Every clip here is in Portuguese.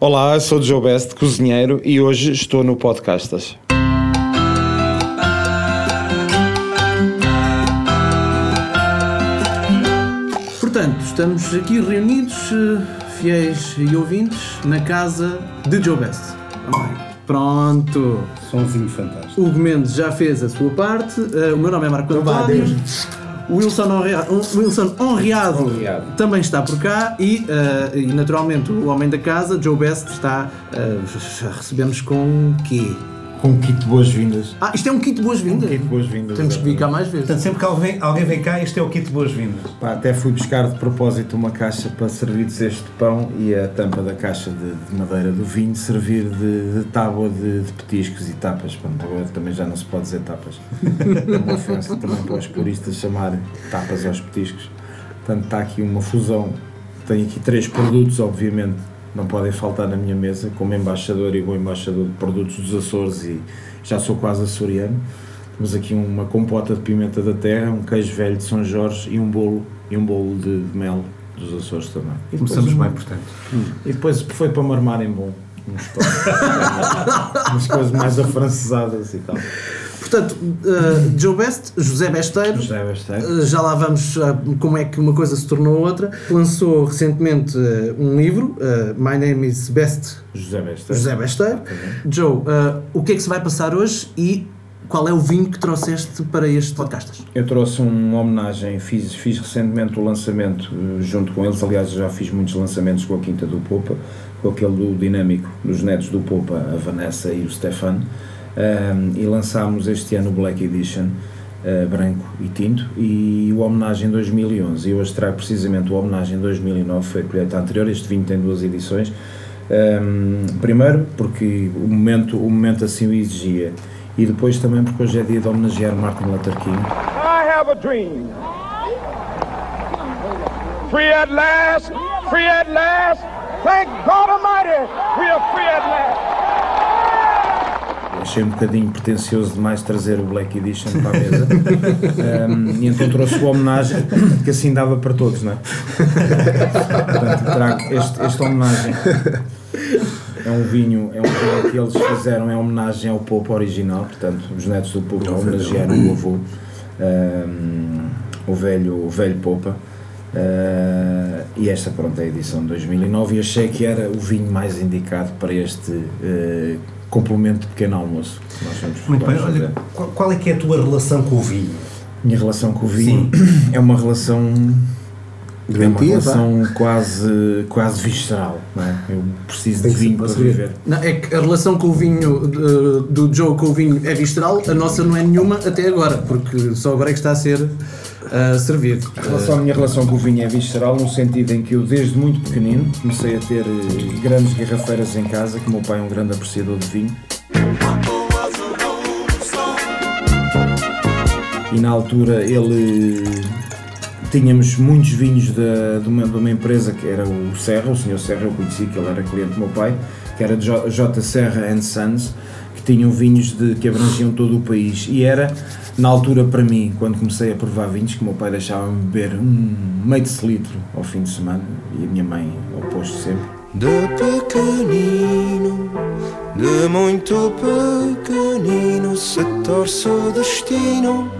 Olá, sou o Joe Best, cozinheiro, e hoje estou no Podcastas. Portanto, estamos aqui reunidos, eh, fiéis e ouvintes, na casa de Joe Best. Pronto. Sonzinho fantástico. Hugo Mendes já fez a sua parte. eh, o meu nome é Marco António. O Wilson, Honreado, Wilson Honreado, Honreado. também está por cá e, eh, e, naturalmente o homem da casa, Joe Best, está a receber-nos com o quê? Com um kit de boas-vindas. Ah, isto é um kit de boas-vindas. Kit de boas-vindas. Temos que vir cá mais vezes. Portanto, sempre que alguém, alguém vem cá, este é o kit de boas-vindas. Pá, até fui buscar de propósito uma caixa para servir de cesto de pão e a tampa da caixa de, de madeira do vinho servir de, de tábua de, de petiscos e tapas. Pronto, agora também já não se pode dizer tapas. É uma ofensa também para os puristas chamar tapas aos petiscos. Portanto, está aqui uma fusão. Tenho aqui três produtos, obviamente, não podem faltar na minha mesa, como embaixador e bom embaixador de produtos dos Açores e já sou quase açoriano. Temos aqui uma compota de pimenta da terra, um queijo velho de São Jorge e um bolo, e um bolo de, de mel dos Açores também. E depois, Começamos bem, portanto. e depois foi para marmar em bom. Umas coisas mais afrancesadas e tal. Portanto, eh, Joe Best, José Besteiro, José Besteiro. Uh, Já lá vamos uh, como é que uma coisa se tornou outra. Lançou recentemente uh, um livro, uh, My Name is Best José Besteiro. José Besteiro. Exatamente. Joe, uh, o que é que se vai passar hoje e qual é o vinho que trouxeste para este podcast? Eu trouxe uma homenagem, fiz, fiz recentemente o lançamento eh, junto com eles, aliás já fiz muitos lançamentos com a Quinta do Popa, com aquele do Dinâmico, dos netos do Popa, a Vanessa e o Stefano, Ahm, e lançámos este ano o Black Edition, eh, branco e tinto, e o Homenagem 2011, e hoje trago precisamente o Homenagem 2009, foi a colheita anterior, este vinho tem duas edições, Ahm, primeiro porque o momento, o momento assim o exigia, e depois também porque hoje é dia de homenagear Martin Luther King, I have a dream. Free at last, free at last. Thank God Almighty, we are free at last. Achei um bocadinho pretencioso demais trazer o Black Edition para a mesa Um, e então trouxe o homenagem que assim dava para todos, não é? Portanto, trago este, esta homenagem é um vinho, é um vinho que eles fizeram, é homenagem ao Popo original, portanto, os netos do Popo homenagearam o avô, um, o velho, o velho Popa. Uh, e esta pronto é a edição de 2009 e achei que era o vinho mais indicado para este uh, complemento de pequeno almoço Muito bem, olha, qual, é que é a tua relação com o vinho? Minha relação com o vinho é uma relação é uma Doentia, relação quase, quase visceral, não é? Eu preciso Tem de vinho para viver. Não, é que a relação com o vinho de- do Joe com o vinho é visceral, a nossa não é nenhuma até agora, porque só agora é que está a ser uh, servido. A, relação, a minha relação com o vinho é visceral no sentido em que eu desde muito pequenino comecei a ter eh, grandes garrafeiras em casa, que o meu pai é um grande apreciador de vinho. E na altura ele tínhamos muitos vinhos da- de, uma, de uma empresa que era o Serra, o senhor Serra, eu conheci que ele era cliente do meu pai, que era J, J. Serra and Sons, que tinham vinhos de, que abrangiam todo o país e era na altura para mim, quando comecei a provar vinhos, que o meu pai deixava-me beber um meio de litro ao fim de semana e a minha mãe oposto sempre. De pequenino, de muito pequenino, se torce o destino,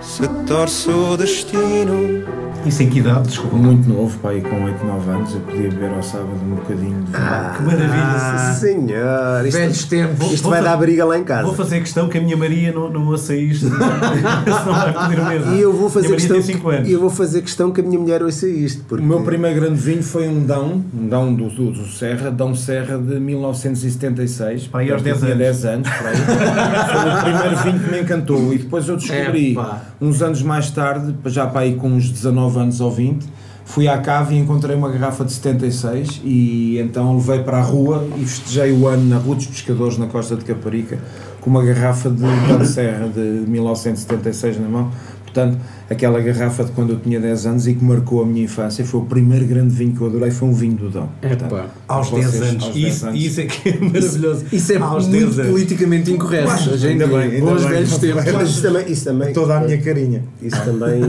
se torce o destino. Isso em que idade? Desculpa. Muito novo, pai, com 8, 9 anos, eu podia beber ao sábado um bocadinho de vinho. Que maravilha. Ah, senhor, isto, Velhos tempos. isto Vou vai dar briga lá em casa. Vou fazer questão que a minha Maria não, não ouça isto, senão vai pedir o mesmo. E eu vou fazer questão. tem 5 anos. E eu vou fazer questão que a minha mulher ouça isto. Porque O meu primeiro grande vinho foi um Dão, um Dão do, do, do Serra, Dão Serra de 1976. Para aí aos Portanto, 10 eu tinha anos. 10 anos. para aí. foi o primeiro vinho que me encantou. E depois eu descobri, Epá. uns anos mais tarde, já para aí com uns 19 anos ou 20, fui à cave e encontrei uma garrafa de 76 e então levei para a rua e festejei o ano na Rua dos Pescadores, na costa de Caparica, com uma garrafa de Dão Serra de 1976 na mão. Portanto, aquela garrafa de quando eu tinha 10 anos e que marcou a minha infância, foi o primeiro grande vinho que eu adorei, foi um vinho do Dão. Portanto. Aos vocês- 10 anos. aos 10 isso, anos. isso é que é maravilhoso. Isso é Aos muito 10 anos. politicamente incorreto. hoje em ainda dia. bem, ainda Bons bem. velhos tempos. Mas isso também. Isso também toda a minha carinha. Isso também.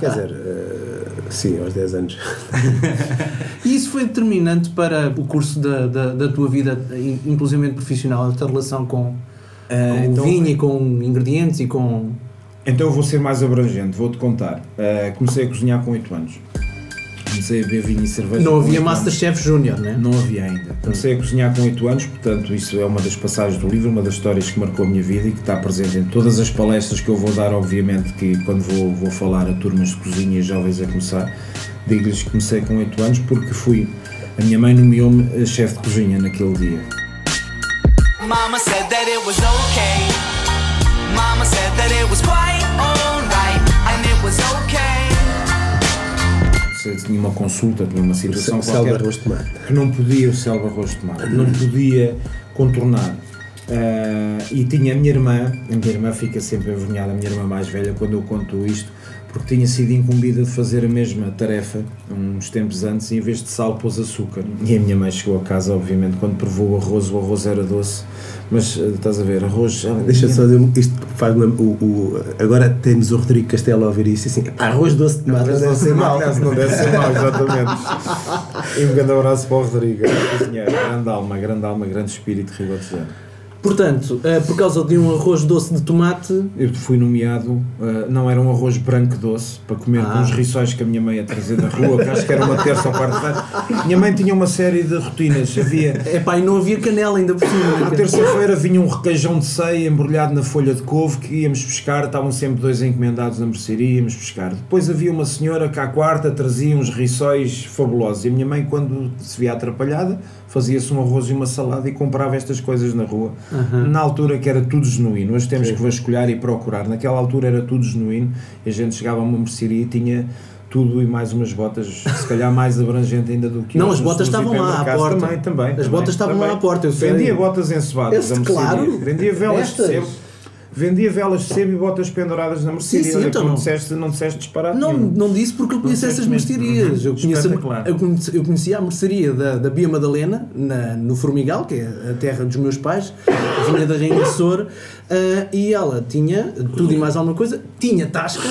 quer dizer. eh, Sim, aos 10 anos. E isso foi determinante para o curso da, da, da tua vida, in- inclusivamente profissional, a tua relação com, Ah, com então- o vinho e com ingredientes e com. Então eu vou ser mais abrangente, vou-te contar. Ah, comecei a cozinhar com 8 anos. Comecei a beber vinho e cerveja Não havia 8 anos. Masterchef Júnior, né? Não havia ainda. Comecei a cozinhar com 8 anos, portanto, isso é uma das passagens do livro, uma das histórias que marcou a minha vida e que está presente em todas as palestras que eu vou dar, obviamente, que quando vou, vou falar a turmas de cozinha e jovens a começar, digo-lhes que comecei com 8 anos porque fui. A minha mãe nomeou-me eh, chefe de cozinha naquele dia. Mama said that it was okay. Mama said that it was quite alright. And it was okay. Se tinha uma consulta, tinha uma situação qualquer arroz de tomate. que não podia, o selva arroz de tomate, não podia contornar. Ah, e tinha a minha irmã, a minha irmã fica sempre envergonhada, a minha irmã mais velha, quando eu conto isto, porque tinha sido incumbida de fazer a mesma tarefa uns tempos antes e em vez de sal pôs açúcar. E a minha mãe chegou a casa, obviamente, quando provou o arroz, o arroz era doce, mas ah, estás a ver, arroz. Deixa só dizer, isto faz o, o, Agora temos o Rodrigo Castelo a ouvir isso e assim, arroz doce de tomate não deve ser mau. Não deve ser mau, exatamente. e um grande abraço para o Rodrigo, cozinheiro, grande alma, grande alma, grande espírito ribatejano. Portanto, eh, por causa de um arroz doce de tomate, Eu fui nomeado, uh, não era um arroz branco doce, para comer com Ah. os rissóis que a minha mãe ia trazer da rua, que acho que era uma terça ou quarta-feira. Minha mãe tinha uma série de rotinas, havia... é pá, e não havia canela ainda por cima. À terça-feira vinha um requeijão de ceia embrulhado na folha de couve que íamos pescar, estavam sempre dois encomendados na mercearia, íamos pescar. Depois havia uma senhora que à quarta trazia uns rissóis fabulosos e a minha mãe, quando se via atrapalhada, fazia-se um arroz e uma salada e comprava estas coisas na rua. Na altura que era tudo genuíno, hoje temos que vasculhar e procurar. Naquela altura era tudo genuíno e a gente chegava a uma mercearia e tinha tudo e mais umas botas, se calhar mais abrangente ainda do que Não, as botas estavam lá à porta. Também, também. As também, botas estavam lá à porta, eu sei. Vendia botas Esse, mercearia. claro. Vendia velas Estas. de sebo. Vendia velas de sebo e botas penduradas na mercearia. sim, Olha, então não disseste, não disseste disparate Não, nenhum. não disse porque eu conheço essas mercearias. Uhum. Eu, Espetacular. eu, conheci, eu conhecia a mercearia da, da Bia Madalena, na, no Formigal, que é a terra dos meus pais, vinha da Rainha Sor, ah, e ela tinha tudo e mais alguma coisa, tinha tasca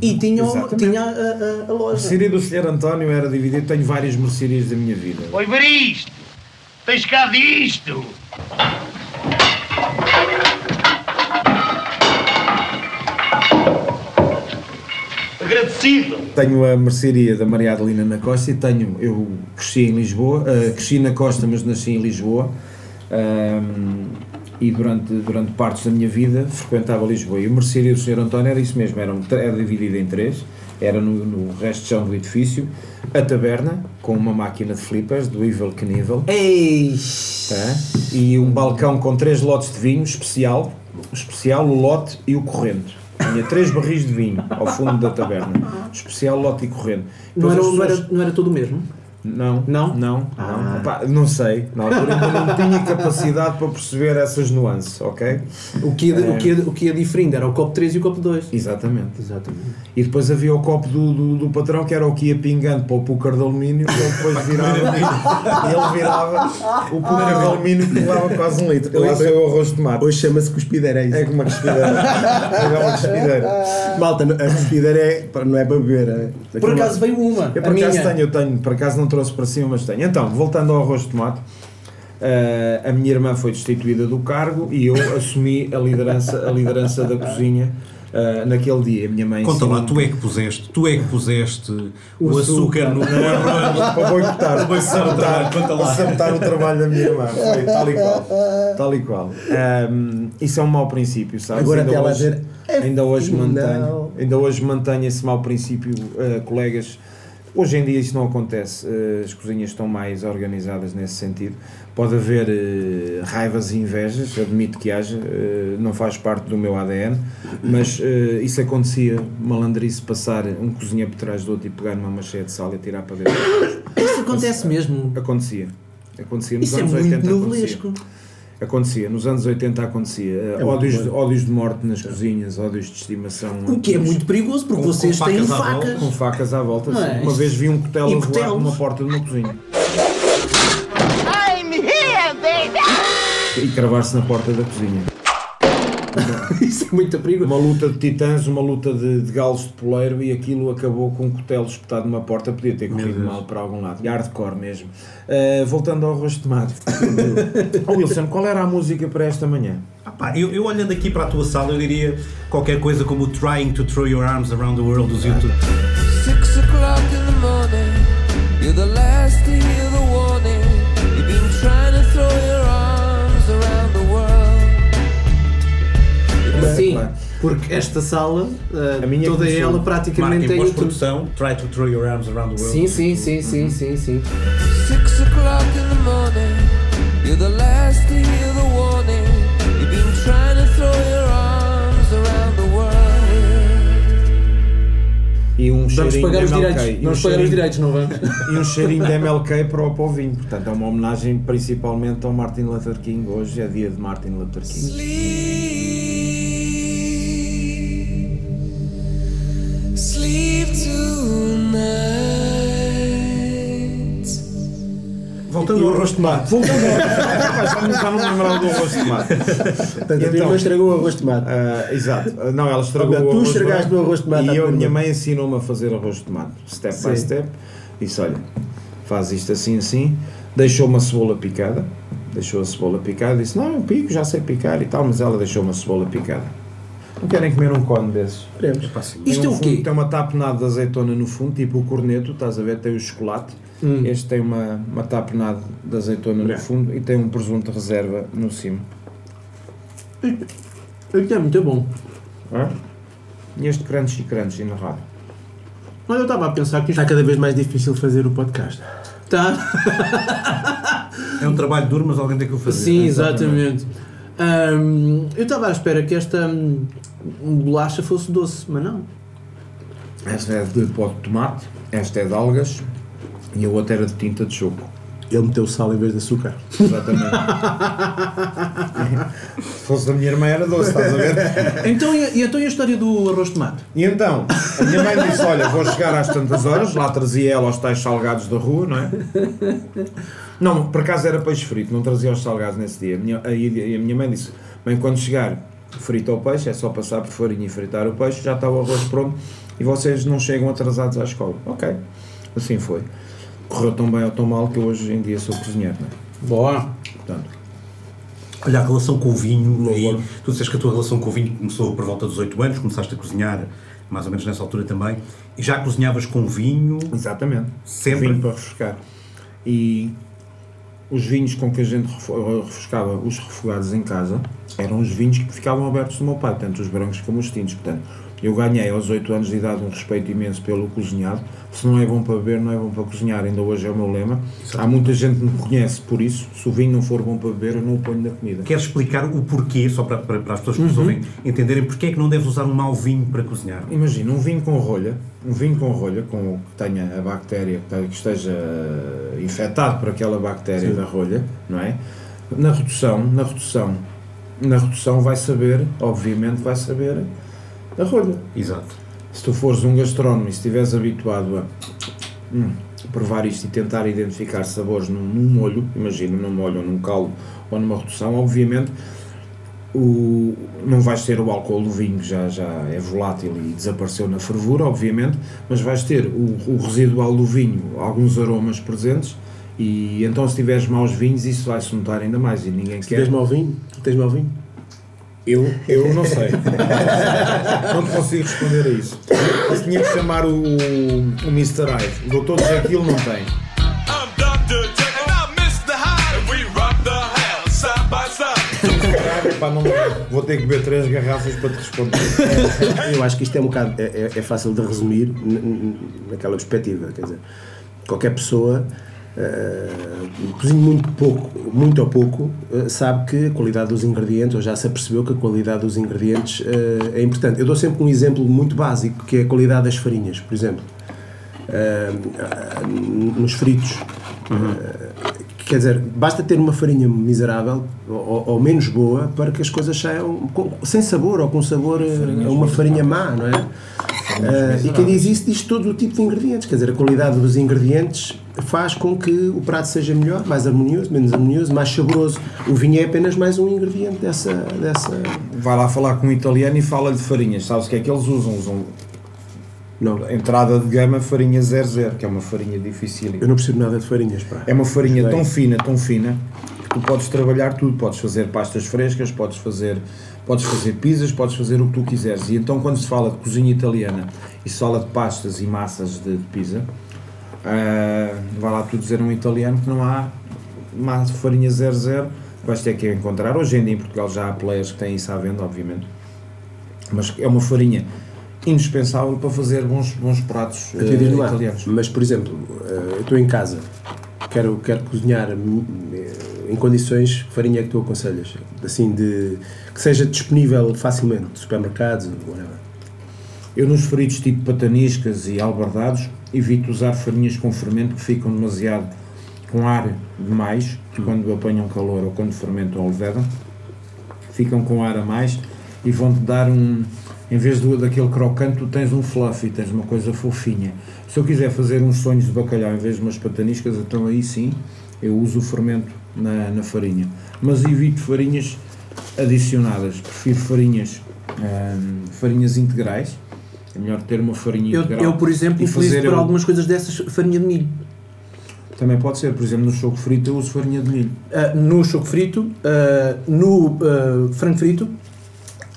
e tinha, Exatamente. tinha a, a- a A loja. mercearia do Sr. António era dividida. Tenho várias mercearias da minha vida. Oi, ver isto! Tens cá disto! Agradecido! Tenho a mercearia da Maria Adelina na Costa e tenho, eu cresci em Lisboa, ah, cresci na Costa, mas nasci em Lisboa. ahm, e durante, durante partes da minha vida frequentava Lisboa. E a mercearia do Sr. António era isso mesmo, era, um, era dividida em três, era no, no resto de chão do edifício, a taberna, com uma máquina de flippers, do Evil Knievel, Ei! tá? e um balcão com três lotes de vinho, especial, o especial, o lote e o corrente. Tinha três barris de vinho ao fundo da taberna, especial, lote e corrente. Não era, as não, pessoas- era, não era todo o mesmo? Não, Não? não, Ah. não. Epá, não sei. Na altura ainda não tinha capacidade para perceber essas nuances, ok? O que, ia, o, que ia, o que ia diferindo era o copo 3 e o copo 2. Exatamente. Exatamente. E depois havia o copo do, do, do patrão que era o que ia pingando para o púcar de alumínio e ele depois virava e ele virava o púcar de alumínio que levava quase um litro. Lá foi o arroz de tomate. Hoje chama-se cuspideira, é isso. É como uma cuspideira. É uma cuspideira. Malta, a cuspideira é, não é para beber. é- Por acaso veio uma. Eu a por acaso minha. tenho, eu tenho, por acaso não trouxe para cima, mas tenho. Então, voltando ao arroz de tomate, eh, a minha irmã foi destituída do cargo e eu assumi a liderança, a liderança da cozinha eh, naquele dia. A minha mãe Conta lá, tu é que puseste, tu é que puseste o, açúcar, no para boicotar, para sabotar, Conta lá. para sabotar o trabalho da minha irmã. Foi tal e qual. Tal e qual. Ahm, isso é um mau princípio, sabes? Agora ainda hoje, dizer, "É ainda hoje final." mantenho, ainda hoje mantenho esse mau princípio, ah, colegas. Hoje em dia isso não acontece, ah, as cozinhas estão mais organizadas nesse sentido. Pode haver eh, raivas e invejas, admito que haja, eh, não faz parte do meu ADN, mas eh, isso acontecia, malandrice, passar um cozinha por trás do outro e pegar numa macheia de sal e atirar para dentro. Isso acontece mesmo. Acontecia. Acontecia nos Isso é anos muito 80 novelesco. acontecia. Acontecia, nos anos 80 acontecia. É ódios, muito de, ódios de morte nas cozinhas, ódios de estimação. O que é muito perigoso porque Com- com vocês têm facas volta. Com facas à volta. É? Uma vez vi um cutelo a voar numa porta de uma cozinha I'm here, baby! e cravar-se na porta da cozinha. Isso é muito perigo. Uma luta de titãs, uma luta de, de galos de poleiro e aquilo acabou com um cutelo espetado numa porta, podia ter corrido mal para algum lado. E hardcore mesmo. Uh, voltando ao rosto de tomate. oh, Wilson, qual era a música para esta manhã? Ah pá, eu, eu olhando aqui para a tua sala, eu diria qualquer coisa como o Trying to Throw Your Arms Around the World dos YouTube. Six o'clock in the morning, you're the last to hear the warning. Sim, claro. porque esta sala, eh, A minha toda começou. ela praticamente Marca é YouTube. pós-produção, Try to Throw Your Arms Around the World. Sim, sim, sim, sim, sim, sim. Six o'clock in the morning, you're the last to hear the warning. You've been trying to throw your arms around the world. E um Vamos cheirinho pagar de os MLK. direitos. E um Vamos pagar os direitos, não vamos? E um cheirinho de MLK para o povinho. Portanto, é uma homenagem principalmente ao Martin Luther King. Hoje é dia de Martin Luther King. Sleep Voltando ao rosto de tomate. Voltando ao já não- me lembrava do arroz de tomate. Portanto, a Então- tua irmã estragou o arroz de tomate. Ah, exato. Ah, Não, ela estragou o tu arroz de estragaste o arroz de tomate E eu, minha mãe ensinou-me a fazer arroz de tomate, step by Sim. step. Disse: olha, faz isto assim, assim. Deixou uma cebola picada. Deixou a cebola picada. Disse: não, eu pico, já sei picar e tal. Mas ela deixou uma cebola picada. Não querem comer um cone desses? Queremos. Isto Tem é um o quê? Tem uma tapenada de azeitona no fundo, tipo o corneto, estás a ver? Tem o chocolate. Hum. Este tem uma, uma tapenada de azeitona no fundo e tem um presunto de reserva no cimo. Isto é muito bom. É? E este crunchy crunchy na rádio. Olha, eu estava a pensar que isto Está cada vez mais difícil fazer o podcast. está. É um trabalho duro, mas alguém tem que o fazer. Sim, exatamente. Ahm, eu estava à espera que esta hum, bolacha fosse doce, mas não. Esta é de pó de tomate, esta é de algas e a outra era de tinta de choco. Ele meteu sal em vez de açúcar. Exatamente. Se fosse da minha irmã era doce, estás a ver? Então, e, e então e a história do arroz de tomate? E então, a minha mãe disse: Olha, vou chegar às tantas horas, lá trazia ela os tais salgados da rua, não é? Não, por acaso era peixe frito, não trazia os salgados nesse dia. A minha, aí a minha mãe disse: Bem, quando chegar frito ao peixe, é só passar por farinha e fritar o peixe, já está o arroz pronto e vocês não chegam atrasados à escola. Ok, assim foi. Correu tão bem ou tão mal que eu hoje em dia sou cozinheiro, não é? Boa. Portanto, Olha, a relação com o vinho, e tu disseste que a tua relação com o vinho começou por volta dos 8 anos, começaste a cozinhar mais ou menos nessa altura também, e já cozinhavas com vinho, Exatamente. Sempre? Vinho para refrescar. E os vinhos com que a gente refo- refrescava os refogados em casa eram os vinhos que ficavam abertos do meu pai, tanto os brancos como os tintos. Portanto, eu ganhei aos 8 anos de idade um respeito imenso pelo cozinhado. Se não é bom para beber, não é bom para cozinhar. Ainda hoje é o meu lema. Há muita gente que me conhece por isso. Se o vinho não for bom para beber, eu não o ponho na comida. queres explicar o porquê, só para, para, para as pessoas que nos ouvem entenderem porque é que não deves usar um mau vinho para cozinhar? Imagina um vinho com rolha, um vinho com rolha, com que tenha a bactéria, que esteja infectado por aquela bactéria da rolha, não é? Na redução, na redução, na redução vai saber, obviamente vai saber a rolha. Exato. Se tu fores um gastrónomo e se estiveres habituado a hum, provar isto e tentar identificar sabores num, num molho, imagina num molho ou num caldo ou numa redução, obviamente o, não vais ter o álcool do vinho que já, já é volátil e desapareceu na fervura, obviamente, mas vais ter o, o residual do vinho, alguns aromas presentes e então se tiveres maus vinhos isso vai-se notar ainda mais e ninguém Tu quer. tens mau vinho? Tens mau vinho? Eu, eu não sei. não te consigo responder a isso. Mas tinha que chamar o, o Mr. Hyde. O doutor Jekyll não tem. Não, vou ter que beber três garrafas para te responder. Eu acho que isto é um bocado é, é- é fácil de resumir naquela perspectiva, quer dizer, qualquer pessoa eh, cozinha muito pouco, muito ou pouco, eh, sabe que a qualidade dos ingredientes, ou já se apercebeu que a qualidade dos ingredientes eh, é importante. Eu dou sempre um exemplo muito básico, que é a qualidade das farinhas, por exemplo. Nos fritos. Eh, quer dizer, basta ter uma farinha miserável ou, ou menos boa para que as coisas saiam com- sem sabor ou com sabor a uma farinha má, não é? Ah, e quem diz isso diz todo o tipo de ingredientes, quer dizer, a qualidade dos ingredientes faz com que o prato seja melhor, mais harmonioso, menos harmonioso, mais saboroso. O vinho é apenas mais um ingrediente dessa. dessa... Vai lá falar com um italiano e fala de farinhas. Sabes o que é que eles usam? Usam Não, entrada de gama farinha 00, que é uma farinha difícil. eu não percebo nada de farinhas, pá. É uma farinha tão fina, tão fina, tu podes trabalhar tudo. Podes fazer pastas frescas, podes fazer, podes fazer pizzas, podes fazer o que tu quiseres. E então, quando se fala de cozinha italiana e se fala de pastas e massas de, de pizza, ah, vai lá tu dizer a um italiano que não há massa farinha 00, vais ter que encontrar. Hoje em dia em Portugal já há players que têm isso à venda, obviamente. Mas é uma farinha indispensável para fazer bons, bons pratos lá. italianos. Mas, por exemplo, eh, eu estou em casa, quero, quero cozinhar hum, eh, em condições, que farinha é que tu aconselhas? Assim, de, que seja disponível facilmente, de supermercados, whatever. Eu nos fritos tipo pataniscas e albardados evito usar farinhas com fermento que ficam demasiado com ar demais, quando apanham calor ou quando fermentam ou levedam, ficam com ar a mais e vão-te dar um, em vez do, daquele crocante, tu tens um fluffy, tens uma coisa fofinha. Se eu quiser fazer uns sonhos de bacalhau em vez de umas pataniscas, então aí sim eu uso o fermento na, na farinha. Mas evito farinhas adicionadas, prefiro farinhas, hum, farinhas integrais. É melhor ter uma farinha Eu, integral. eu, por exemplo, utilizo para eu- algumas coisas dessas farinha de milho. Também pode ser, por exemplo, no choco frito eu uso farinha de milho. Ah, no choco frito, ah, no ah, frango frito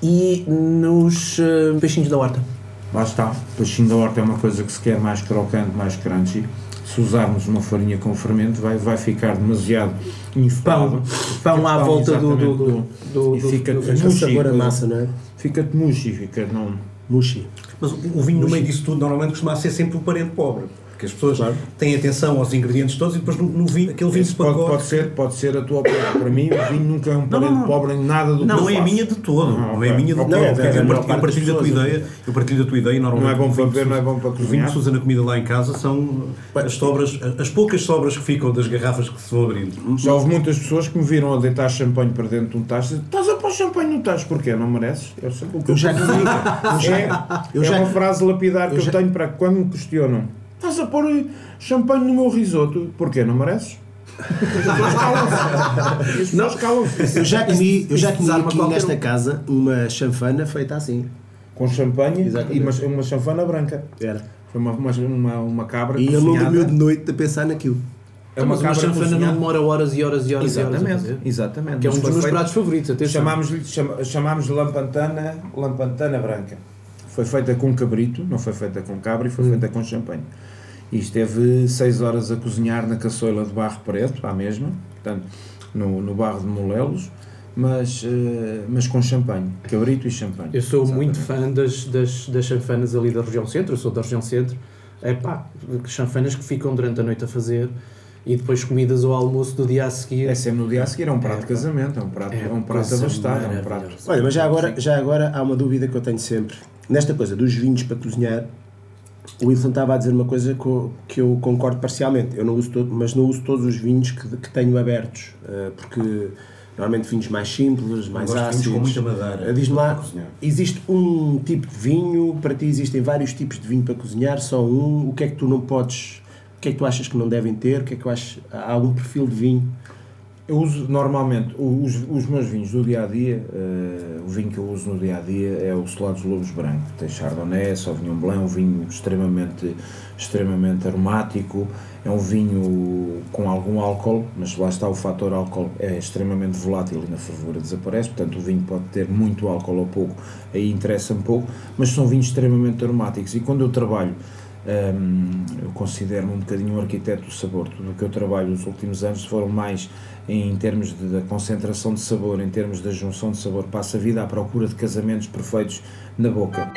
e nos peixinhos da horta. Lá está. O peixinho da horta é uma coisa que se quer mais crocante, mais crunchy. Se usarmos uma farinha com fermento, vai, vai ficar demasiado inflado. Pão Fica à pão, volta do- exatamente, do- do- e do- fica do- mushy, sabor a massa, não é? Fica-te mushy, fica não. Mushi. Mas o o vinho no meio disso tudo normalmente costuma ser sempre o parente pobre. Porque as pessoas Claro. têm atenção aos ingredientes todos e depois no, no vinho, aquele vinho de Isso pode, pacote. pode, ser, pode ser a tua opinião. Para mim, o vinho nunca é um parente não, não. pobre em nada do que Não, eu é a minha de todo. Não, Não, é a minha de Não, todo. é, é, eu partilho, eu da tua ideia. Eu partilho da tua ideia e normalmente. Não é bom para beber, não é bom para O vinho cozinhar. que se usa na comida lá em casa são as sobras, as poucas sobras que ficam das garrafas que se vão abrindo. Já houve muitas pessoas que me viram a deitar champanhe para dentro de um tacho e dizem, estás a pôr champanhe no tacho, porquê? Não mereces? Eu sei o que Eu já eu é, eu é já- uma frase lapidar que eu, já- tenho para que quando me questionam estás a pôr champanhe no meu risoto, porquê? Não mereces? Pessoas calam-se. Eu já comi, eu já comi aqui nesta um. casa uma chanfana feita assim. Com champanhe Exatamente. e uma, uma chanfana branca. Era. Foi uma, uma, uma, uma cabra E eu não cozinhada. dormiu de noite a pensar naquilo. É uma Mas uma chanfana não demora horas e horas e horas e horas a Exatamente, fazer. exatamente. Que é um dos meus feito- pratos favoritos. Chamámos-lhe chamámos-lhe lampantana, lampantana branca. Foi feita com cabrito, não foi feita com cabra e foi feita com champanhe. E esteve 6 horas a cozinhar na caçoila de barro preto, à mesma, portanto, no, no barro de molelos, mas, eh, mas com champanhe, cabrito e champanhe. Eu sou Exatamente. muito fã das, das, das chanfanas ali da região centro, eu sou da região centro. É pá, chanfanas que ficam durante a noite a fazer e depois comidas ao almoço do dia a seguir. É sempre no dia a seguir, é um prato É, de casamento, é um prato, é é um prato abastado, é um prato. Olha, mas já agora, já agora há uma dúvida que eu tenho sempre. Nesta coisa dos vinhos para cozinhar, o Wilson estava a dizer uma coisa que eu, que eu concordo parcialmente. Eu não uso todo, mas não uso todos os vinhos que, que tenho abertos, eh, porque normalmente vinhos mais simples, mais ácidos. com muita madeira Eh, Diz-me lá, existe um tipo de vinho, para ti existem vários tipos de vinho para cozinhar, só um, o que é que tu não podes, o que é que tu achas que não devem ter, o que é que tu achas, há algum perfil de vinho? Eu uso normalmente os, os meus vinhos do dia a dia. eh, o vinho que eu uso no dia a dia é o Solados Lobos Branco. Tem Chardonnay, Sauvignon Blanc, um vinho extremamente, extremamente aromático. É um vinho com algum álcool, mas lá está o fator álcool é extremamente volátil e na fervura desaparece. Portanto, o vinho pode ter muito álcool ou pouco, aí interessa-me pouco. Mas são vinhos extremamente aromáticos. E quando eu trabalho Hum, eu considero-me um bocadinho um arquiteto do sabor. Tudo o que eu trabalho nos últimos anos foram mais em termos de, da concentração de sabor, em termos da junção de sabor. Passo a vida à procura de casamentos perfeitos na boca.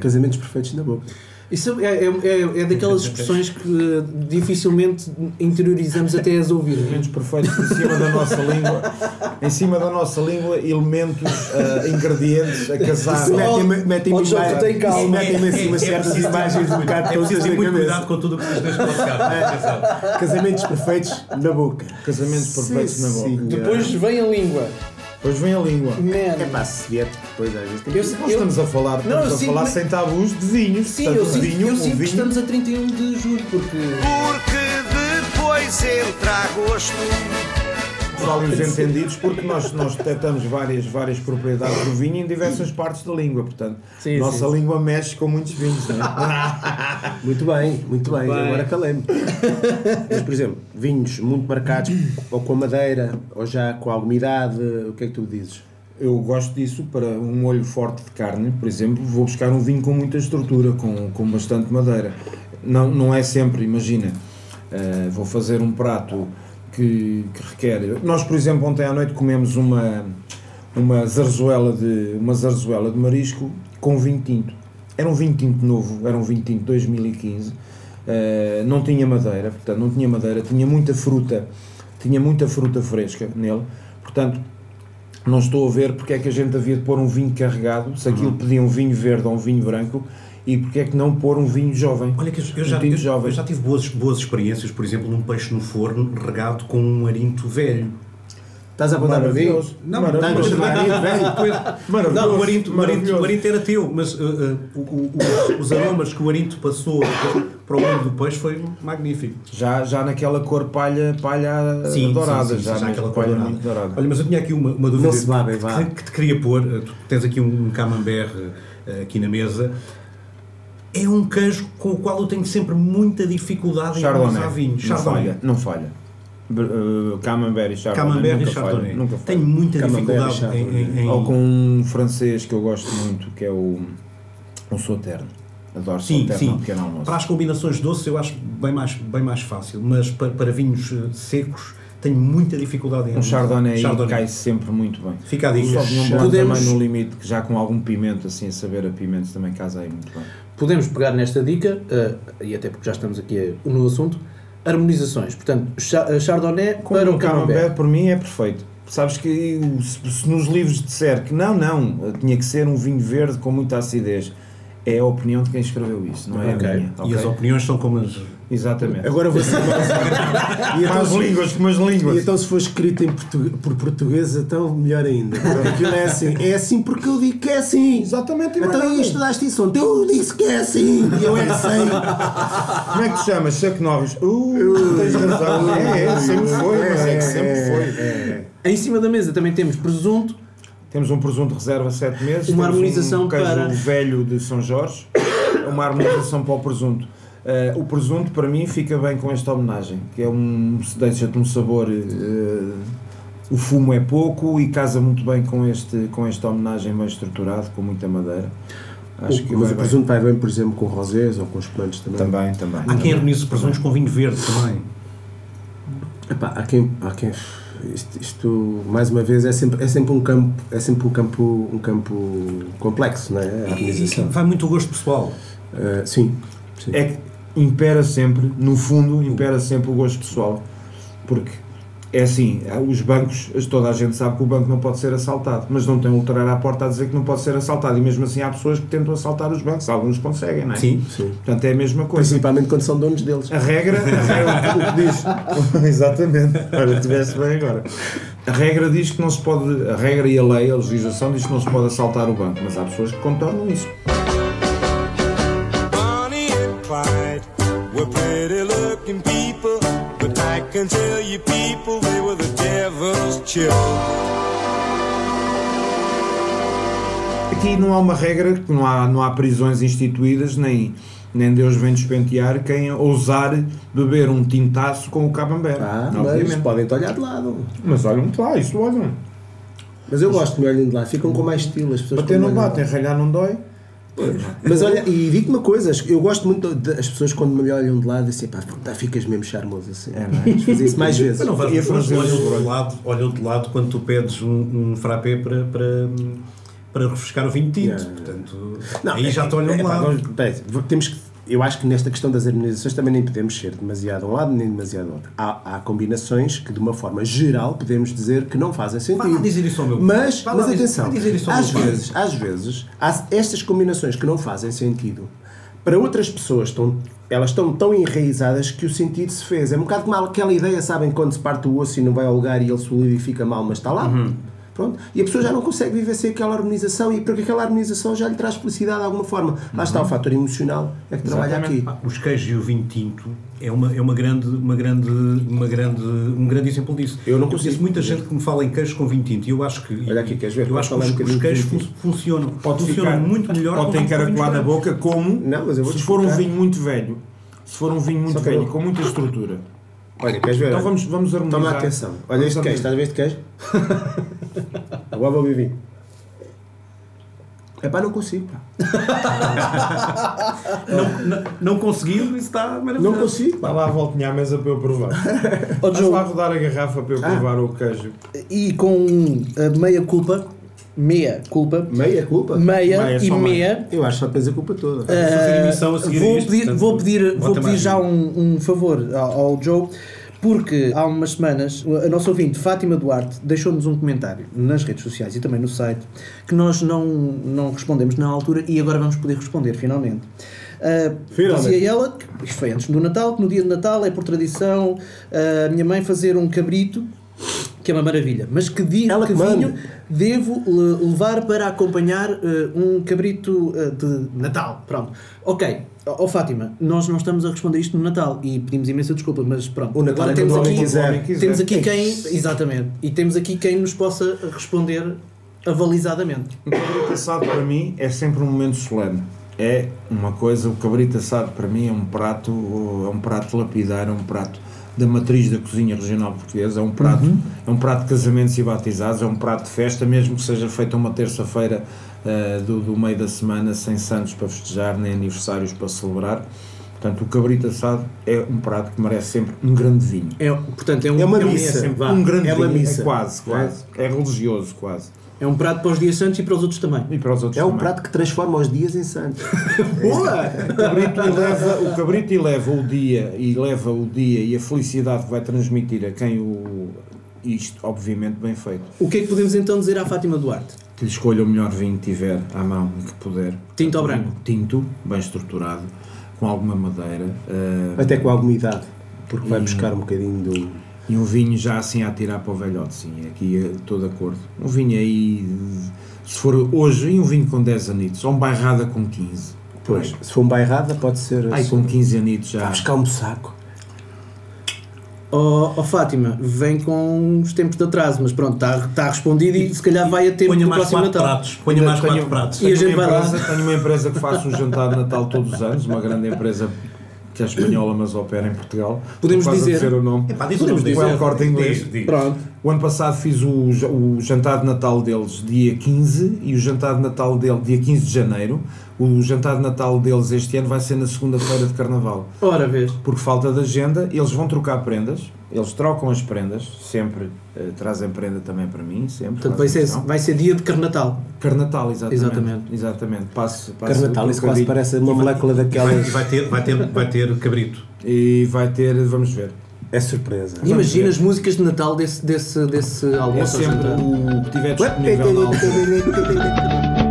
Casamentos perfeitos na boca. Isso é, é, é, é daquelas expressões que dificilmente interiorizamos até as ouvir. Elementos perfeitos em cima da nossa língua, em cima da nossa língua, elementos, ah, ingredientes a casar. Metem-me metem Ó, João, tu tem calma. metem assim umas certas preciso ter imagens um muito- bocado É preciso ter muito cuidado com tudo o que vocês deixam podcast. atenção. Casamentos perfeitos na boca. Casamentos perfeitos na boca. Depois vem a língua. Depois vem a língua. Man. É pá, se vier depois às vezes tem que... Eu- Nós estamos a falar, Não, eu estamos a sinto- falar sem tabus de vinhos. Sim, eu sinto, vinho, eu sinto que vinho, estamos a 31 de julho, porque Porque depois entra agosto. Vale os entendidos, porque nós, nós detectamos várias, várias propriedades do vinho em diversas partes da língua. Portanto, Sim, nossa sim. língua mexe com muitos vinhos. Não é? Muito bem, muito bem, bem. agora calei-me. Mas, por exemplo, vinhos muito marcados, ou com a madeira, ou já com alguma idade, o que é que tu dizes? Eu gosto disso para um molho forte de carne, por exemplo, vou buscar um vinho com muita estrutura, com, com bastante madeira. Não, não é sempre, imagina, eh, vou fazer um prato que, que requer. Nós, por exemplo, ontem à noite comemos uma, uma, zarzuela de, uma zarzuela de marisco com vinho tinto. Era um vinho tinto novo, era um vinho tinto de 2015, eh, não tinha madeira, portanto, não tinha madeira, tinha muita fruta, tinha muita fruta fresca nele, portanto, não estou a ver porque é que a gente havia de pôr um vinho carregado, se aquilo pedia um vinho verde ou um vinho branco, e porque é que não pôr um vinho jovem. Olha que eu, eu um já, eu, jovem. eu já tive boas, boas experiências, por exemplo, num peixe no forno regado com um arinto velho. Estás a apontar para mim? Maravilhoso. Não, Maravilhoso. velho? Pois, não, o arinto, o, maravilhoso. o arinto era teu, mas uh, uh, o- o- os, aromas que o arinto passou para o molho do peixe foi magnífico. Já, já naquela cor palha, palha Sim, dourada, sim, sim, já, já mesmo aquela cor palha dourada. muito dourada. Olha, mas eu tinha aqui uma, uma dúvida que, que, que te queria pôr. Uh, Tu tens aqui um camembert uh, aqui na mesa. É um queijo com o qual eu tenho sempre muita dificuldade em Chardonnay, usar vinho. não Chardonnay. falha, não falha. Uh, Camembert e Chardonnay Camembert nunca e Chardonnay. falha, nunca. Tenho muita Camembert dificuldade em, em, em- Ou com um francês que eu gosto muito, que é o, o Sauternes. Adoro Sim, sim. ao pequeno almoço. Para as combinações doces eu acho bem mais, bem mais fácil, mas para, para vinhos eh, secos tenho muita dificuldade em Um Chardonnay, Chardonnay. cai sempre muito bem. Fica a dica. Blanc Podemos- também no limite, que já com algum pimento, assim, a saber a pimento, também casa aí muito bem. podemos pegar nesta dica, eh, e até porque já estamos aqui eh, no assunto, harmonizações. Portanto, eh, Chardonnay Com para o Camembert, Camembert. por mim, é perfeito. Sabes que se, se nos livros disser que não, não, tinha que ser um vinho verde com muita acidez, é a opinião de quem escreveu isso, não é Ok. a minha. E ok? as opiniões são como as. Exatamente. Agora vou ser mais... e então, Mais se- línguas, as línguas. E então se for escrito em portu- por português, então melhor ainda. Porque Aquilo é assim, é assim porque eu digo que é assim. Exatamente, mais Então nada. isto daste isso ontem, eu disse que é assim, e eu é sei. Como é que te chamas? Chuck Norris? Uh, tens razão. É, é, sempre foi, mas é que sempre foi. Em cima da mesa também temos presunto, Temos um presunto reserva 7 meses. Uma temos harmonização um queijo para- velho de São Jorge. Uma harmonização para o presunto. Eh, o presunto para mim fica bem com esta homenagem, que é um deixa-te um sabor. eh, o fumo é pouco e casa muito bem com este com esta homenagem bem estruturado, com muita madeira. Acho que Mas vai o bem. presunto vai bem, por exemplo, com rosés ou com espumantes também. Também, também. Há quem harmonize presuntos com vinho verde também. Epá, há quem, há quem isto, isto, mais uma vez é sempre, é sempre um campo é sempre um campo um campo complexo não é a E harmonização vai muito o gosto pessoal. Uh, sim, sim. é que impera sempre, no fundo, impera sempre o gosto pessoal. Porque é assim, os bancos, toda a gente sabe que o banco não pode ser assaltado, mas não tem um letreiro à porta a dizer que não pode ser assaltado. E mesmo assim há pessoas que tentam assaltar os bancos, alguns conseguem, não é? Sim. sim. Portanto, é a mesma coisa. principalmente quando são donos deles A regra, a regra o que diz. Exatamente. Olha, tiveste bem agora. A regra diz que não se pode, a regra e a lei, a legislação diz que não se pode assaltar o banco, mas há pessoas que contornam isso. Aqui não há uma regra, que não há, não há prisões instituídas, nem, nem Deus vem despentear quem ousar beber um tintaço com o camembert. ah, mas podem-te olhar de lado Mas olham-te lá, isso olham. mas eu gosto de me olhem de lado ficam com mais estilo as pessoas Bater não batem, lado. ralhar não dói. Mas olha e digo-te uma coisa eu gosto muito das pessoas quando me olham de lado assim pá tá, ficas mesmo charmoso assim É, não é? Fazer isso mais vezes Mas não mas fazer olham de lado, olham de lado quando tu pedes um, um frappé para, para, para refrescar o vinho tinto. Yeah. Portanto, Não, aí já é- te olham é, de pá, lado. temos que eu acho que nesta questão das harmonizações também nem podemos ser demasiado a um lado nem demasiado ao outro. Há, há combinações que, de uma forma geral, podemos dizer que não fazem sentido. Dizer isso ao meu- Mas, mas atenção, dizer isso ao às meu vezes, às vezes, há estas combinações que não fazem sentido. Para outras pessoas, estão, elas estão tão enraizadas que o sentido se fez. É um bocado como aquela ideia, sabem, quando se parte o osso e não vai ao lugar e ele solidifica mal, mas está lá. Uhum. Pronto. E a pessoa já não consegue viver sem aquela harmonização e porque aquela harmonização já lhe traz felicidade de alguma forma. Lá está o fator emocional, é que trabalha aqui. Ah, Os queijos e o vinho tinto é uma, é uma grande, uma grande, uma grande, um grande exemplo disso. Eu não consigo. conheço muita gente que me fala em queijos com vinho tinto e eu acho que. Olha aqui, queres ver? Eu acho que os, falar um os queijos fun- funcionam. Pode funcionam ficar, muito melhor Pode ter encaracolado na boca como Não, mas eu vou se for um vinho muito velho. Se for um vinho muito Só velho eu- com muita estrutura. Olha, queres ver? Então vamos, vamos harmonizar. Toma atenção. Olha Vamos este queijo, estás a ver este queijo? Agora vou beber. É pá, não consigo. Pá. Não, não, não conseguiu, isso está maravilhoso. Não consigo. Dá lá a voltinha à mesa para eu provar. Joe, lá rodar a garrafa para eu Ah. provar o queijo. e com a meia culpa, meia culpa, Meia culpa? meia, Meia, e meia. meia, Eu acho que só tens a culpa toda. emissão a vou, isto, pedir, portanto, vou pedir, vou pedir mais já vinho. um, um favor ao, ao Joe, porque há umas semanas a nossa ouvinte Fátima Duarte deixou-nos um comentário nas redes sociais e também no site que nós não, não respondemos na altura e agora vamos poder responder finalmente. Uh, Finalmente. Dizia ela, que isto foi antes do Natal, que no dia de Natal é por tradição uh, a minha mãe fazer um cabrito que é uma maravilha, mas que, di, Ela que vinho devo le- levar para acompanhar eh, um cabrito eh, de Natal. Pronto. Ok. Ó ó, Fátima, nós não estamos a responder isto no Natal e pedimos imensa desculpa, mas pronto. O Natal Agora é temos aqui, quiser. temos aqui quem. Exatamente. E temos aqui quem nos possa responder avalizadamente. O cabrito assado para mim é sempre um momento solene. É uma coisa, o cabrito assado para mim é um prato, é um prato lapidar, é um prato da matriz da cozinha regional portuguesa, é um prato, é um prato de casamentos e batizados, é um prato de festa, mesmo que seja feito uma terça-feira eh, do, do meio da semana, sem santos para festejar, nem aniversários para celebrar. Portanto, o cabrito assado é um prato que merece sempre um grande vinho. É, portanto, é um, É uma um- missa. vá. um grande É uma vinho, missa. é quase, quase. É religioso, quase. É um prato para os dias santos e para os outros também. E para os outros É um também. prato que transforma os dias em santos. Boa! O cabrito, eleva, o cabrito eleva o dia e leva o dia e a felicidade que vai transmitir a quem o. Isto, obviamente, bem feito. O que é que podemos então dizer à Fátima Duarte? Que lhe escolha o melhor vinho que tiver à mão e que puder. Tinto ou branco? Tinto, bem estruturado, com alguma madeira. eh, Até com alguma idade. Porque vai buscar um bocadinho do. E um vinho já assim a tirar para o velhote, sim. Aqui estou de acordo. Um vinho aí, se for hoje, e um vinho com 10 anitos, ou um bairrada com 15. Pois, se for um bairrada, pode ser. Ai, com 15 anitos já. Vai buscar um saco. Ó ó, Fátima, vem com uns tempos de atraso, mas pronto, está tá respondido e se calhar vai a tempo do próximo Natal. pratos. Ponha mais quatro pratos. E a gente vai lá. empresa- Tenho uma empresa que faz um jantar de Natal todos os anos, uma grande empresa que é espanhola, mas opera em Portugal. Podemos dizer. dizer o nome. Epá, diz o Podemos nome dizer. dele. O Corte Inglês. Diz, diz. Pronto. O ano passado fiz o, o jantar de Natal deles dia 15 e o jantar de Natal dele dia 15 de janeiro. O jantar de Natal deles este ano vai ser na segunda-feira de Carnaval. Ora, vês. Por falta de agenda, eles vão trocar prendas, eles trocam as prendas, sempre eh, trazem prenda também para mim, sempre. Portanto, vai ser, vai ser dia de Carnatal. Carnatal, exatamente. Exatamente. Exatamente. Passo, passo Carnatal, isso quase parece uma molécula E vai, daquelas. e vai ter, vai, ter, vai ter cabrito. E vai ter, vamos ver. É surpresa. Imagina as músicas de Natal desse, desse, desse É almoço. ou sempre o que tiver disponível na altura.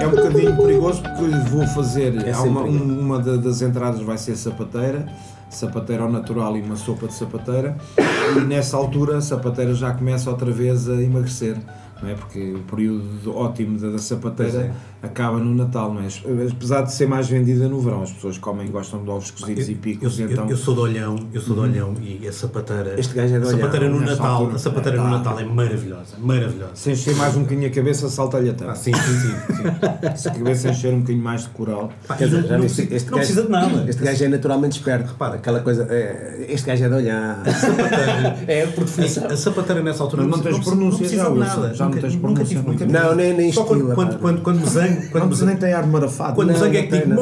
É um bocadinho perigoso porque vou fazer. É há uma, um- uma da- das entradas vai ser sapateira, sapateira ao natural e uma sopa de sapateira. E nessa altura a sapateira já começa outra vez a emagrecer. Não é? Porque o período ótimo da, da sapateira acaba no Natal, não é? Apesar de ser mais vendida no verão, as pessoas comem, gostam de ovos cozidos e Eu, picos, eu- então eu sou de olhão, eu sou de olhão e a sapateira. Este gajo é de a sapateira Olhão, no Natal, altura. a sapateira no Ah. Natal é maravilhosa, maravilhosa. se encher mais um bocadinho a cabeça, salta-lhe a tampa. Ah, sim, sim, sim. sim. Se a cabeça encher um bocadinho mais de coral, Pá, dizer, não, já não viste, precisa, não precisa de nada. Este gajo é naturalmente esperto. Repara, aquela coisa. é, este gajo é de olhar. É, por definição. A, a sapateira nessa altura Mas não precisa- tens precisa- pronúncia precisa já, de nada. Já não nem, nem Só estilo. quando, quando, quando me zango, quando não me precisa nem ter ar marafado. quando zango é que tem, não.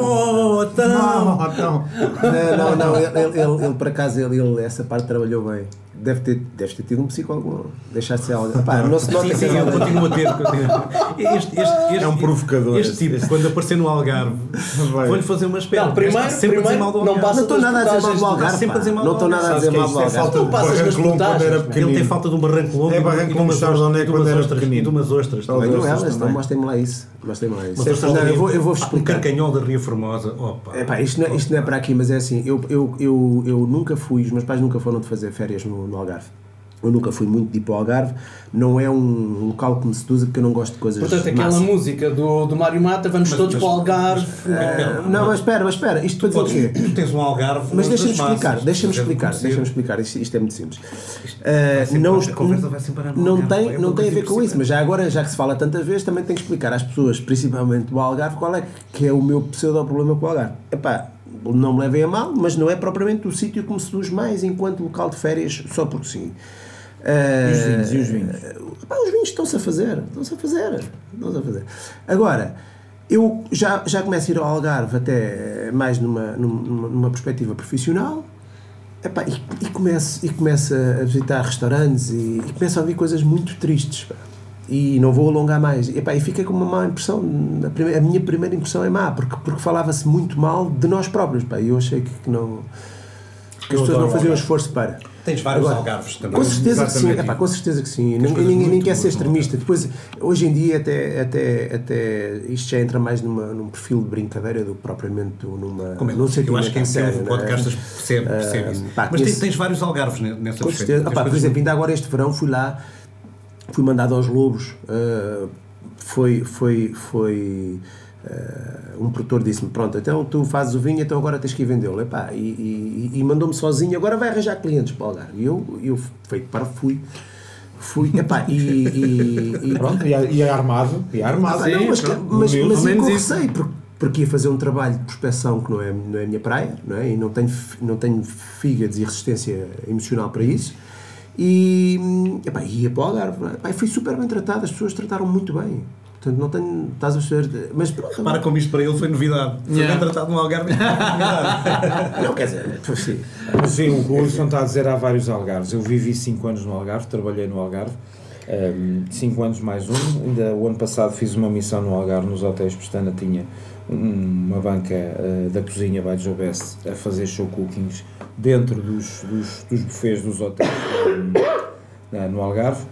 motão. Não. Não, não, ele, ele- ele, por acaso, ele, ele- essa parte trabalhou bem. Deve ter, deves ter tido um psicólogo. Deixaste ser algo. Pá, não se nota Sim, que sim, és eu alguém. continuo a ter. Este, este, este, É um provocador, Este tipo, esse. quando aparecer no Algarve, vou-lhe fazer uma espera. Não, primeiro- sempre a dizer primeiro mal do não Algarve. passa Não estou nada a dizer mal do Algarve. Não estou nada a dizer que é mal do? É Algarve. falta Não de passas nas barranco longo quando era portagens, Ele tem pequenino. falta de um barranco longo É barranco longo, umas sabes onde é quando umas era pequenino? E de umas ostras. Não é, ostras então mostrem-me lá isso. Mostrem-me lá isso. Mas Não, eu vou- eu Um explicar. carcanhol da Ria Formosa. Opa. É pá, isto não, é, isto não é para aqui, mas é assim, eu, eu, eu, eu nunca fui, os meus pais nunca foram de fazer férias no, no Algarve. Eu nunca fui muito de ir para o Algarve, não é um local que me seduza porque eu não gosto de coisas Portanto, aquela massa. música do, do Mário Mata, vamos todos mas- para o Algarve. Ah, não, mas espera, mas espera, isto para dizer o quê? Tu tens um Algarve. Mas deixa-me explicar, deixa-me explicar, deixa-me explicar, isto, isto é muito simples. Sempre- não, a conversa vai sempre parar no não Algarve, tem, é não tem a ver com isso, mas já agora, já que se fala tantas vezes, também tenho que explicar às pessoas, principalmente do Algarve, qual é que é o meu pseudo-problema com o Algarve. Epá, não me levem a mal, mas não é propriamente o sítio que me seduz mais enquanto local de férias, só porque sim. E os vinhos, e os vinhos? Epá, os vinhos estão-se a fazer, estão-se a fazer, estão-se a fazer. Agora, eu já, já começo a ir ao Algarve até mais numa, numa, numa perspectiva profissional epá, e, e, começo, e começo a visitar restaurantes e, e começo a ouvir coisas muito tristes. pá. E não vou alongar mais. E, epá, e fiquei com uma má impressão. A, primeira- a minha primeira impressão é má, porque, porque falava-se muito mal de nós próprios. Pá, e eu achei que, que não. que as pessoas não faziam esforço para. Tens vários Agora, Algarves também. Com certeza que sim, epá, com certeza que sim. Ninguém, quer ser boas, extremista. Depois, hoje em dia, até, até, até isto já entra mais numa, num perfil de brincadeira do que propriamente numa. Como é? num Eu acho que quem a sério, ouve não é? podcastas percebe, percebe Ah, isso. pá, Mas conheço- tens, tens vários Algarves ne- nessa Com certeza. Opá, por exemplo, ainda agora este verão fui lá, fui mandado aos Lobos, ah, foi, foi, foi ah, um produtor disse-me, pronto, então tu fazes o vinho, então agora tens que ir vendê-lo. Epá, E, e, e mandou-me sozinho, agora vai arranjar clientes para o Algarve. E eu, eu feito para fui. Fui, epá, e, e, e Pronto, e, é armado. E é armado. ah, não, mas, mas, mas isso. receio, porque, porque ia fazer um trabalho de prospecção que não é, não é a minha praia, não é? E não tenho, não tenho fígados e resistência emocional para isso. E epá, ia para o Algarve. Epá, e fui super bem tratado, as pessoas trataram muito bem. Portanto, não tenho. Estás a perceber? Mas pronto. Para como isto para ele foi novidade. Foi Yeah. bem tratado no Algarve. foi novidade. Não, quer dizer, sim. Mas sim, o que o Wilson está a dizer há vários Algarves. Eu vivi 5 anos no Algarve, trabalhei no Algarve, 5 anos mais um. Ainda o ano passado fiz uma missão no Algarve, nos hotéis Pestana, tinha um- uma banca eh, da cozinha by Joe Best a fazer show cookings dentro dos, dos, dos buffets dos hotéis eh, no Algarve.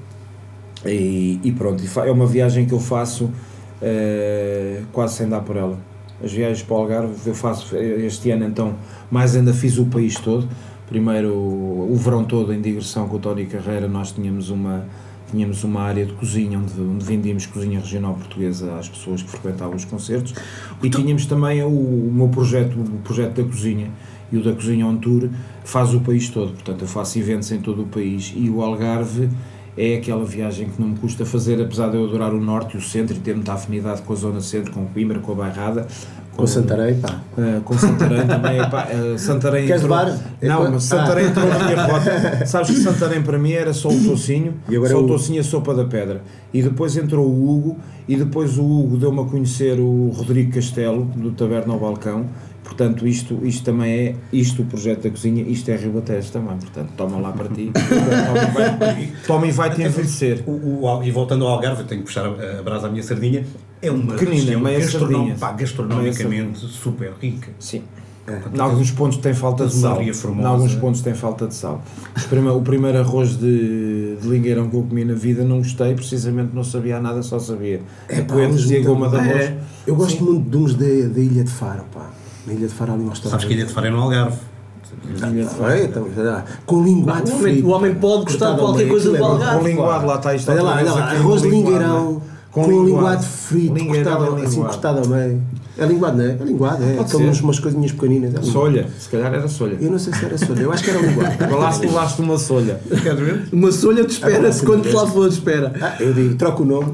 E, e pronto, é uma viagem que eu faço eh, quase sem dar por ela. As viagens para o Algarve eu faço este ano então, mais ainda fiz o país todo. Primeiro o, o verão todo em digressão com o Tony Carreira, nós tínhamos uma, tínhamos uma área de cozinha onde, onde vendíamos cozinha regional portuguesa às pessoas que frequentavam os concertos e tínhamos também o, o meu projeto, o projeto da cozinha e o da Cozinha on Tour faz o país todo, portanto eu faço eventos em todo o país e o Algarve é aquela viagem que não me custa fazer, apesar de eu adorar o norte e o centro e ter muita afinidade com a zona centro, com Coimbra, com a Bairrada. Com Santarém, pá. Uh, com Santarém também, epá, uh, Santarém Queres entrou, levar? É Não, mas Santarém Ah. entrou na minha rota. Sabes que Santarém para mim era só o tocinho, E agora só é o o- tocinho e a sopa da pedra. E depois entrou o Hugo, e depois o Hugo deu-me a conhecer o Rodrigo Castelo, do Taberna ao Balcão. Portanto, isto, isto também é, isto o projeto da cozinha, isto é Ribatejo também. Portanto, toma lá para ti, toma e vai-te envelhecer. O- o e voltando ao Algarve, eu tenho que puxar a, a brasa à minha sardinha. É uma Pequenina, meia gastronom- sardinha. pá, gastronomicamente super rica. Sim. Em alguns pontos tem falta de sal. Em Formosa. alguns pontos tem falta de sal. O primeiro arroz de, de lingueirão que eu comi na vida não gostei, precisamente não sabia nada, só sabia Pá, coentros uns e a goma de arroz. É, Eu gosto muito de uns da, da Ilha de Faro, pá. Na Ilha de Faro ali restaurante. Sabes que a Ilha de Faro é no Algarve. É, então, com linguado O homem, frito. o homem pode gostar de qualquer coisa do é. Algarve. Com linguado, lá está isto. Olha lá, olha lá, aqui, arroz de lingueirão né? com, linguado frito, cortado é assim, linguado. cortado ao meio. É linguado, não é? É linguado, é. Pode Aquelas ser. umas coisinhas pequeninas. É. Solha, se calhar era solha. Eu não sei se era solha, eu acho que era linguado. Falaste, falaste uma solha. Uma solha te espera-se quando te lá for, espera. Ah, eu digo, troco o nome.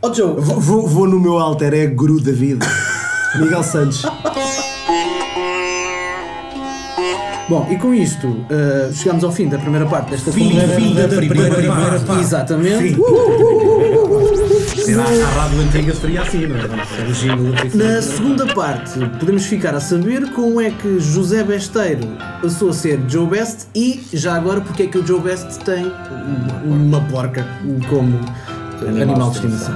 Ó Joe, Vou, vou, vou no meu alter ego guru da vida. Miguel Santos. Bom, e com isto uh, chegamos ao fim da primeira parte desta Fim, conversa. fim da primeira parte. Exatamente. Será a rádio antiga seria assim, não é? Na segunda parte, podemos ficar a saber como é que José Besteiro passou a ser Joe Best e, já agora, porque é que o Joe Best tem uma porca como animal de estimação.